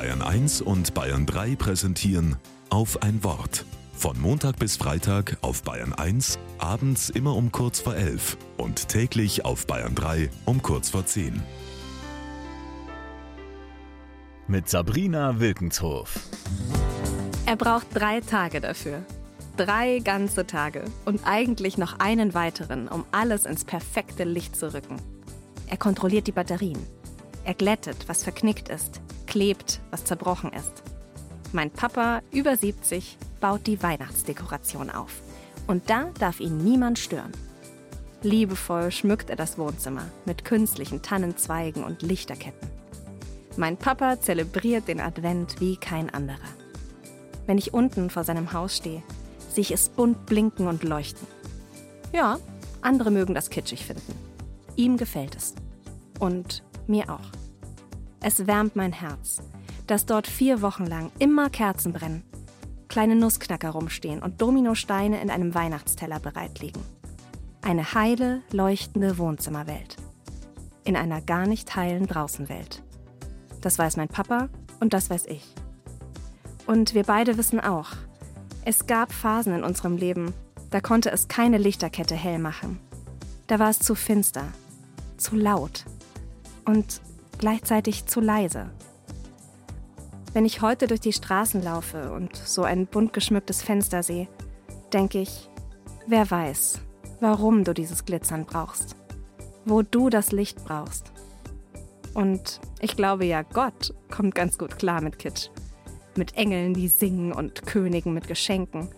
Bayern 1 und Bayern 3 präsentieren auf ein Wort. Von Montag bis Freitag auf Bayern 1, abends immer um kurz vor 11 und täglich auf Bayern 3 um kurz vor 10. Mit Sabrina Wilkenshof. Er braucht drei Tage dafür. Drei ganze Tage und eigentlich noch einen weiteren, um alles ins perfekte Licht zu rücken. Er kontrolliert die Batterien. Er glättet, was verknickt ist, klebt, was zerbrochen ist. Mein Papa, über 70, baut die Weihnachtsdekoration auf. Und da darf ihn niemand stören. Liebevoll schmückt er das Wohnzimmer mit künstlichen Tannenzweigen und Lichterketten. Mein Papa zelebriert den Advent wie kein anderer. Wenn ich unten vor seinem Haus stehe, sehe ich es bunt blinken und leuchten. Ja, andere mögen das kitschig finden. Ihm gefällt es. Und mir auch. Es wärmt mein Herz, dass dort vier Wochen lang immer Kerzen brennen, kleine Nussknacker rumstehen und Dominosteine in einem Weihnachtsteller bereit liegen. Eine heile, leuchtende Wohnzimmerwelt. In einer gar nicht heilen Draußenwelt. Das weiß mein Papa und das weiß ich. Und wir beide wissen auch, es gab Phasen in unserem Leben, da konnte es keine Lichterkette hell machen. Da war es zu finster, zu laut und gleichzeitig zu leise. Wenn ich heute durch die Straßen laufe und so ein bunt geschmücktes Fenster sehe, denke ich, wer weiß, warum du dieses Glitzern brauchst, wo du das Licht brauchst. Und ich glaube ja, Gott kommt ganz gut klar mit Kitsch. Mit Engeln, die singen und Königen mit Geschenken.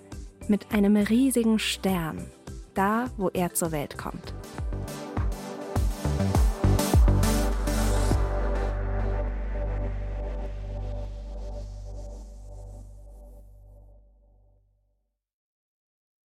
Mit einem riesigen Stern, da wo er zur Welt kommt.